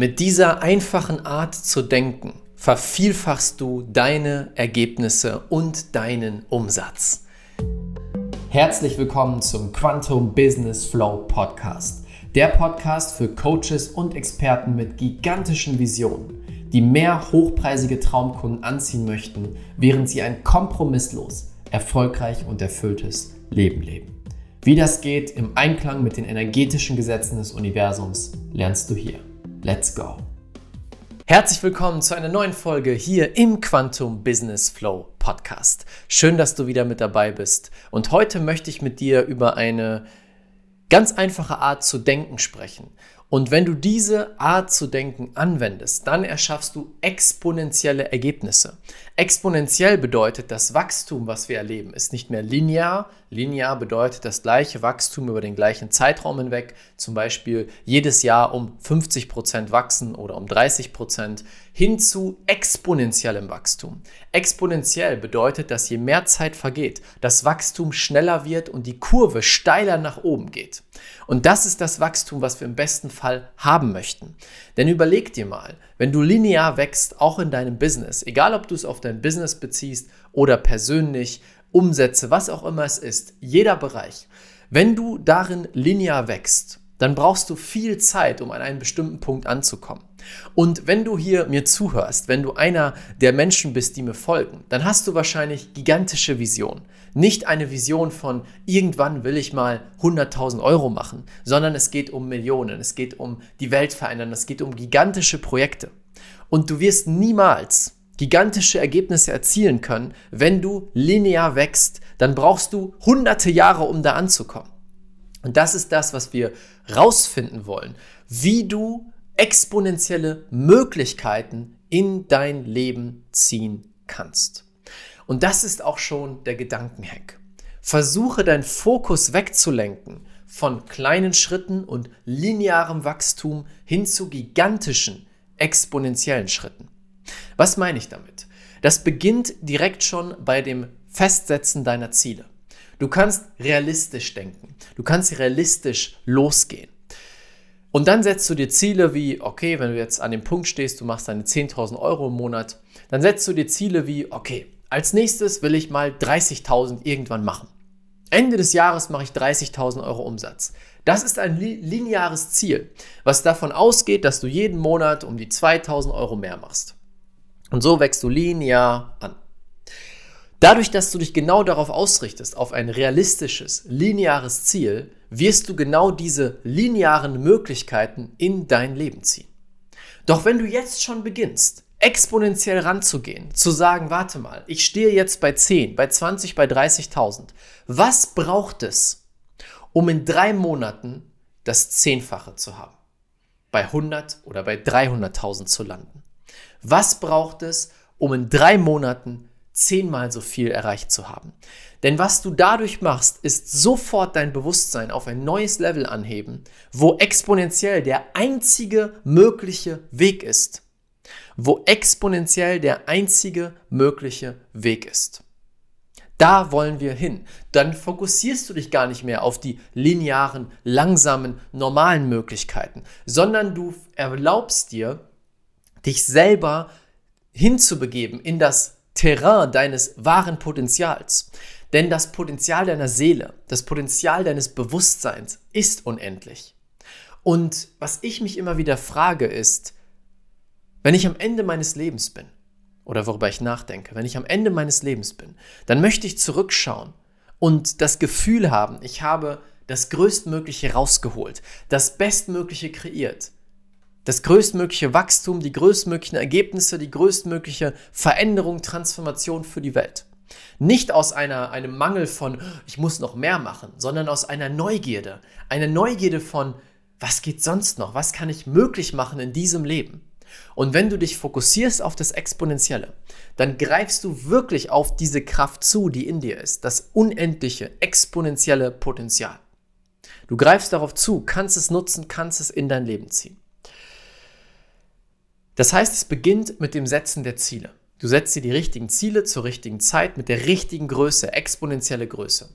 Mit dieser einfachen Art zu denken vervielfachst du deine Ergebnisse und deinen Umsatz. Herzlich willkommen zum Quantum Business Flow Podcast. Der Podcast für Coaches und Experten mit gigantischen Visionen, die mehr hochpreisige Traumkunden anziehen möchten, während sie ein kompromisslos, erfolgreich und erfülltes Leben leben. Wie das geht im Einklang mit den energetischen Gesetzen des Universums, lernst du hier. Let's go! Herzlich willkommen zu einer neuen Folge hier im Quantum Business Flow Podcast. Schön, dass du wieder mit dabei bist. Und heute möchte ich mit dir über eine ganz einfache Art zu denken sprechen. Und wenn du diese Art zu denken anwendest, dann erschaffst du exponentielle Ergebnisse. Exponentiell bedeutet, das Wachstum, was wir erleben, ist nicht mehr linear. Linear bedeutet das gleiche Wachstum über den gleichen Zeitraum hinweg, zum Beispiel jedes Jahr um 50 Prozent wachsen oder um 30%, Prozent, hin zu exponentiellem Wachstum. Exponentiell bedeutet, dass je mehr Zeit vergeht, das Wachstum schneller wird und die Kurve steiler nach oben geht. Und das ist das Wachstum, was wir im besten Fall haben möchten. Denn überleg dir mal, wenn du linear wächst, auch in deinem Business, egal ob du es auf dein Business beziehst oder persönlich, Umsätze, was auch immer es ist, jeder Bereich, wenn du darin linear wächst, dann brauchst du viel Zeit, um an einen bestimmten Punkt anzukommen. Und wenn du hier mir zuhörst, wenn du einer der Menschen bist, die mir folgen, dann hast du wahrscheinlich gigantische Visionen. Nicht eine Vision von irgendwann will ich mal 100.000 Euro machen, sondern es geht um Millionen, es geht um die Welt verändern, es geht um gigantische Projekte. Und du wirst niemals gigantische Ergebnisse erzielen können, wenn du linear wächst, dann brauchst du hunderte Jahre, um da anzukommen. Und das ist das, was wir rausfinden wollen, wie du exponentielle Möglichkeiten in dein Leben ziehen kannst. Und das ist auch schon der Gedankenhack. Versuche deinen Fokus wegzulenken von kleinen Schritten und linearem Wachstum hin zu gigantischen, exponentiellen Schritten. Was meine ich damit? Das beginnt direkt schon bei dem Festsetzen deiner Ziele. Du kannst realistisch denken. Du kannst realistisch losgehen. Und dann setzt du dir Ziele wie, okay, wenn du jetzt an dem Punkt stehst, du machst deine 10.000 Euro im Monat, dann setzt du dir Ziele wie, okay, als nächstes will ich mal 30.000 irgendwann machen. Ende des Jahres mache ich 30.000 Euro Umsatz. Das ist ein lineares Ziel, was davon ausgeht, dass du jeden Monat um die 2.000 Euro mehr machst. Und so wächst du linear an. Dadurch, dass du dich genau darauf ausrichtest, auf ein realistisches, lineares Ziel, wirst du genau diese linearen Möglichkeiten in dein Leben ziehen. Doch wenn du jetzt schon beginnst, exponentiell ranzugehen, zu sagen, warte mal, ich stehe jetzt bei 10, bei 20, bei 30.000. Was braucht es, um in drei Monaten das Zehnfache zu haben? Bei 100 oder bei 300.000 zu landen? Was braucht es, um in drei Monaten zehnmal so viel erreicht zu haben? Denn was du dadurch machst, ist sofort dein Bewusstsein auf ein neues Level anheben, wo exponentiell der einzige mögliche Weg ist wo exponentiell der einzige mögliche Weg ist. Da wollen wir hin. Dann fokussierst du dich gar nicht mehr auf die linearen, langsamen, normalen Möglichkeiten, sondern du erlaubst dir, dich selber hinzubegeben in das Terrain deines wahren Potenzials. Denn das Potenzial deiner Seele, das Potenzial deines Bewusstseins ist unendlich. Und was ich mich immer wieder frage ist, wenn ich am Ende meines Lebens bin, oder worüber ich nachdenke, wenn ich am Ende meines Lebens bin, dann möchte ich zurückschauen und das Gefühl haben, ich habe das Größtmögliche rausgeholt, das Bestmögliche kreiert, das größtmögliche Wachstum, die größtmöglichen Ergebnisse, die größtmögliche Veränderung, Transformation für die Welt. Nicht aus einer, einem Mangel von, ich muss noch mehr machen, sondern aus einer Neugierde. Eine Neugierde von, was geht sonst noch? Was kann ich möglich machen in diesem Leben? Und wenn du dich fokussierst auf das Exponentielle, dann greifst du wirklich auf diese Kraft zu, die in dir ist, das unendliche, exponentielle Potenzial. Du greifst darauf zu, kannst es nutzen, kannst es in dein Leben ziehen. Das heißt, es beginnt mit dem Setzen der Ziele. Du setzt dir die richtigen Ziele zur richtigen Zeit mit der richtigen Größe, exponentielle Größe.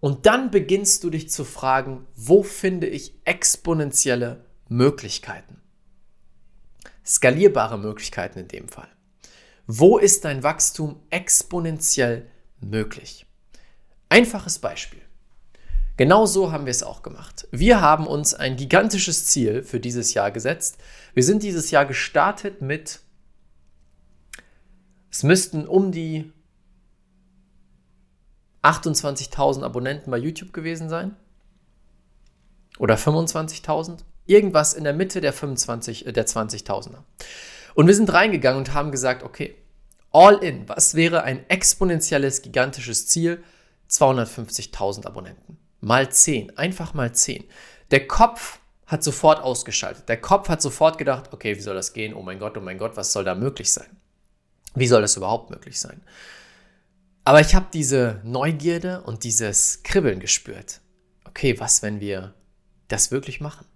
Und dann beginnst du dich zu fragen, wo finde ich exponentielle Möglichkeiten? skalierbare Möglichkeiten in dem Fall. Wo ist dein Wachstum exponentiell möglich? Einfaches Beispiel. Genau so haben wir es auch gemacht. Wir haben uns ein gigantisches Ziel für dieses Jahr gesetzt. Wir sind dieses Jahr gestartet mit, es müssten um die 28.000 Abonnenten bei YouTube gewesen sein. Oder 25.000. Irgendwas in der Mitte der 25, äh, der 20.000er. Und wir sind reingegangen und haben gesagt, okay, all in, was wäre ein exponentielles, gigantisches Ziel? 250.000 Abonnenten. Mal 10, einfach mal 10. Der Kopf hat sofort ausgeschaltet. Der Kopf hat sofort gedacht, okay, wie soll das gehen? Oh mein Gott, oh mein Gott, was soll da möglich sein? Wie soll das überhaupt möglich sein? Aber ich habe diese Neugierde und dieses Kribbeln gespürt. Okay, was, wenn wir das wirklich machen?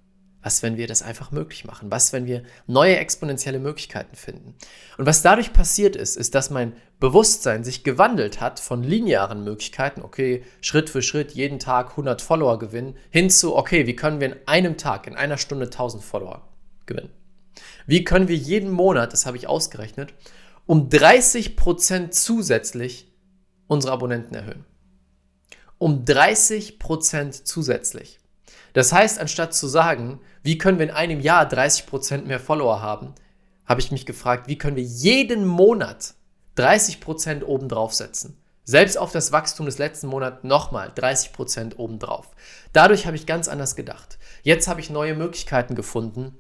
Was, wenn wir das einfach möglich machen? Was, wenn wir neue exponentielle Möglichkeiten finden? Und was dadurch passiert ist, ist, dass mein Bewusstsein sich gewandelt hat von linearen Möglichkeiten, okay, Schritt für Schritt jeden Tag 100 Follower gewinnen, hin zu, okay, wie können wir in einem Tag, in einer Stunde 1000 Follower gewinnen? Wie können wir jeden Monat, das habe ich ausgerechnet, um 30% zusätzlich unsere Abonnenten erhöhen? Um 30% zusätzlich. Das heißt, anstatt zu sagen, wie können wir in einem Jahr 30% mehr Follower haben, habe ich mich gefragt, wie können wir jeden Monat 30% obendrauf setzen. Selbst auf das Wachstum des letzten Monats nochmal 30% obendrauf. Dadurch habe ich ganz anders gedacht. Jetzt habe ich neue Möglichkeiten gefunden,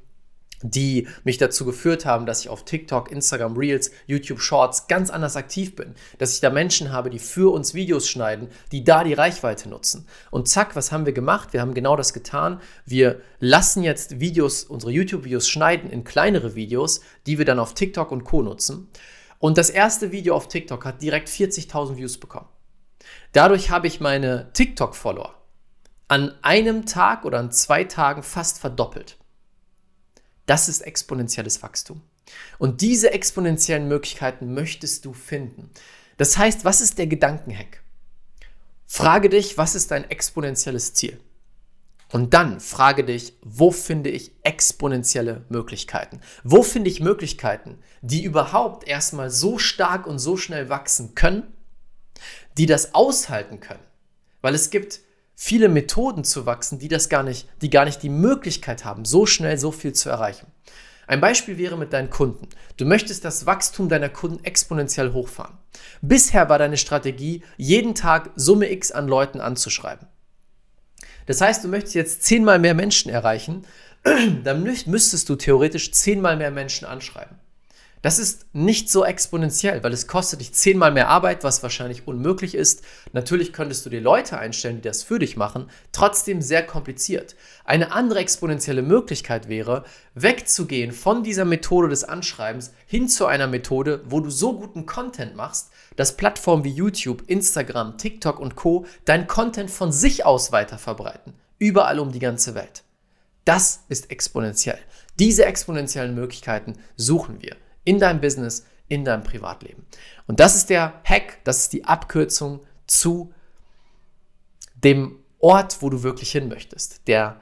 die mich dazu geführt haben, dass ich auf TikTok, Instagram Reels, YouTube Shorts ganz anders aktiv bin. Dass ich da Menschen habe, die für uns Videos schneiden, die da die Reichweite nutzen. Und zack, was haben wir gemacht? Wir haben genau das getan. Wir lassen jetzt Videos, unsere YouTube-Videos schneiden in kleinere Videos, die wir dann auf TikTok und Co. nutzen. Und das erste Video auf TikTok hat direkt 40.000 Views bekommen. Dadurch habe ich meine TikTok-Follower an einem Tag oder an zwei Tagen fast verdoppelt. Das ist exponentielles Wachstum. Und diese exponentiellen Möglichkeiten möchtest du finden. Das heißt, was ist der Gedankenhack? Frage dich, was ist dein exponentielles Ziel? Und dann frage dich, wo finde ich exponentielle Möglichkeiten? Wo finde ich Möglichkeiten, die überhaupt erstmal so stark und so schnell wachsen können, die das aushalten können? Weil es gibt viele Methoden zu wachsen, die das gar nicht, die gar nicht die Möglichkeit haben, so schnell so viel zu erreichen. Ein Beispiel wäre mit deinen Kunden. Du möchtest das Wachstum deiner Kunden exponentiell hochfahren. Bisher war deine Strategie, jeden Tag Summe X an Leuten anzuschreiben. Das heißt, du möchtest jetzt zehnmal mehr Menschen erreichen, dann müsstest du theoretisch zehnmal mehr Menschen anschreiben. Das ist nicht so exponentiell, weil es kostet dich zehnmal mehr Arbeit, was wahrscheinlich unmöglich ist. Natürlich könntest du dir Leute einstellen, die das für dich machen, trotzdem sehr kompliziert. Eine andere exponentielle Möglichkeit wäre, wegzugehen von dieser Methode des Anschreibens hin zu einer Methode, wo du so guten Content machst, dass Plattformen wie YouTube, Instagram, TikTok und Co. dein Content von sich aus weiter verbreiten. Überall um die ganze Welt. Das ist exponentiell. Diese exponentiellen Möglichkeiten suchen wir in deinem Business, in deinem Privatleben. Und das ist der Hack, das ist die Abkürzung zu dem Ort, wo du wirklich hin möchtest, der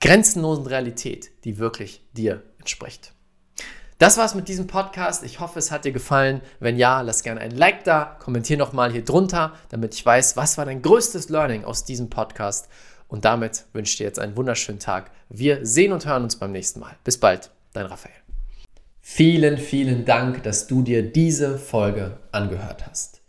grenzenlosen Realität, die wirklich dir entspricht. Das war's mit diesem Podcast. Ich hoffe, es hat dir gefallen. Wenn ja, lass gerne ein Like da, kommentier nochmal hier drunter, damit ich weiß, was war dein größtes Learning aus diesem Podcast. Und damit wünsche ich dir jetzt einen wunderschönen Tag. Wir sehen und hören uns beim nächsten Mal. Bis bald, dein Raphael. Vielen, vielen Dank, dass du dir diese Folge angehört hast.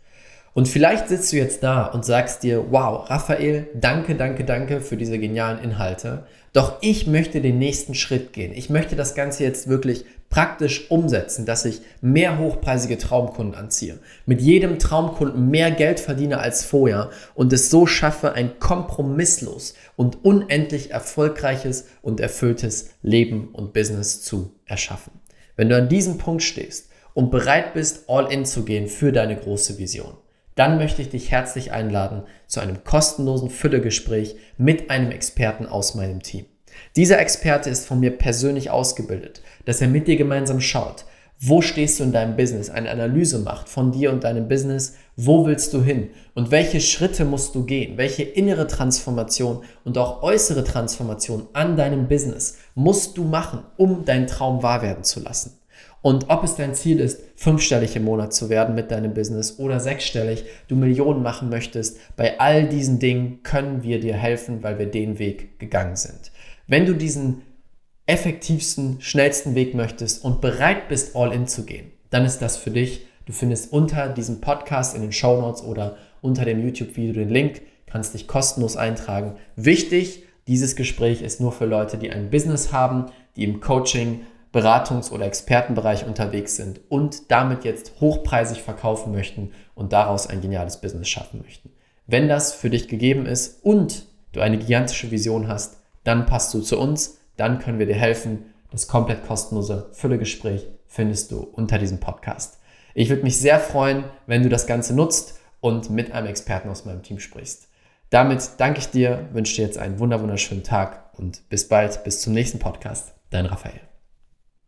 Und vielleicht sitzt du jetzt da und sagst dir, wow, Raphael, danke, danke, danke für diese genialen Inhalte. Doch ich möchte den nächsten Schritt gehen. Ich möchte das Ganze jetzt wirklich praktisch umsetzen, dass ich mehr hochpreisige Traumkunden anziehe, mit jedem Traumkunden mehr Geld verdiene als vorher und es so schaffe, ein kompromisslos und unendlich erfolgreiches und erfülltes Leben und Business zu erschaffen. Wenn du an diesem Punkt stehst und bereit bist, all in zu gehen für deine große Vision, dann möchte ich dich herzlich einladen zu einem kostenlosen Füllegespräch mit einem Experten aus meinem Team. Dieser Experte ist von mir persönlich ausgebildet, dass er mit dir gemeinsam schaut, wo stehst du in deinem Business, eine Analyse macht von dir und deinem Business, wo willst du hin und welche Schritte musst du gehen, welche innere Transformation und auch äußere Transformation an deinem Business musst du machen, um deinen Traum wahr werden zu lassen. Und ob es dein Ziel ist, fünfstellig im Monat zu werden mit deinem Business oder sechsstellig, du Millionen machen möchtest, bei all diesen Dingen können wir dir helfen, weil wir den Weg gegangen sind. Wenn du diesen effektivsten, schnellsten Weg möchtest und bereit bist, all in zu gehen, dann ist das für dich. Du findest unter diesem Podcast in den Show Notes oder unter dem YouTube-Video den Link, kannst dich kostenlos eintragen. Wichtig, dieses Gespräch ist nur für Leute, die ein Business haben, die im Coaching, Beratungs- oder Expertenbereich unterwegs sind und damit jetzt hochpreisig verkaufen möchten und daraus ein geniales Business schaffen möchten. Wenn das für dich gegeben ist und du eine gigantische Vision hast, dann passt du zu uns, dann können wir dir helfen. Das komplett kostenlose Füllegespräch findest du unter diesem Podcast. Ich würde mich sehr freuen, wenn du das Ganze nutzt und mit einem Experten aus meinem Team sprichst. Damit danke ich dir, wünsche dir jetzt einen wunderschönen Tag und bis bald, bis zum nächsten Podcast. Dein Raphael.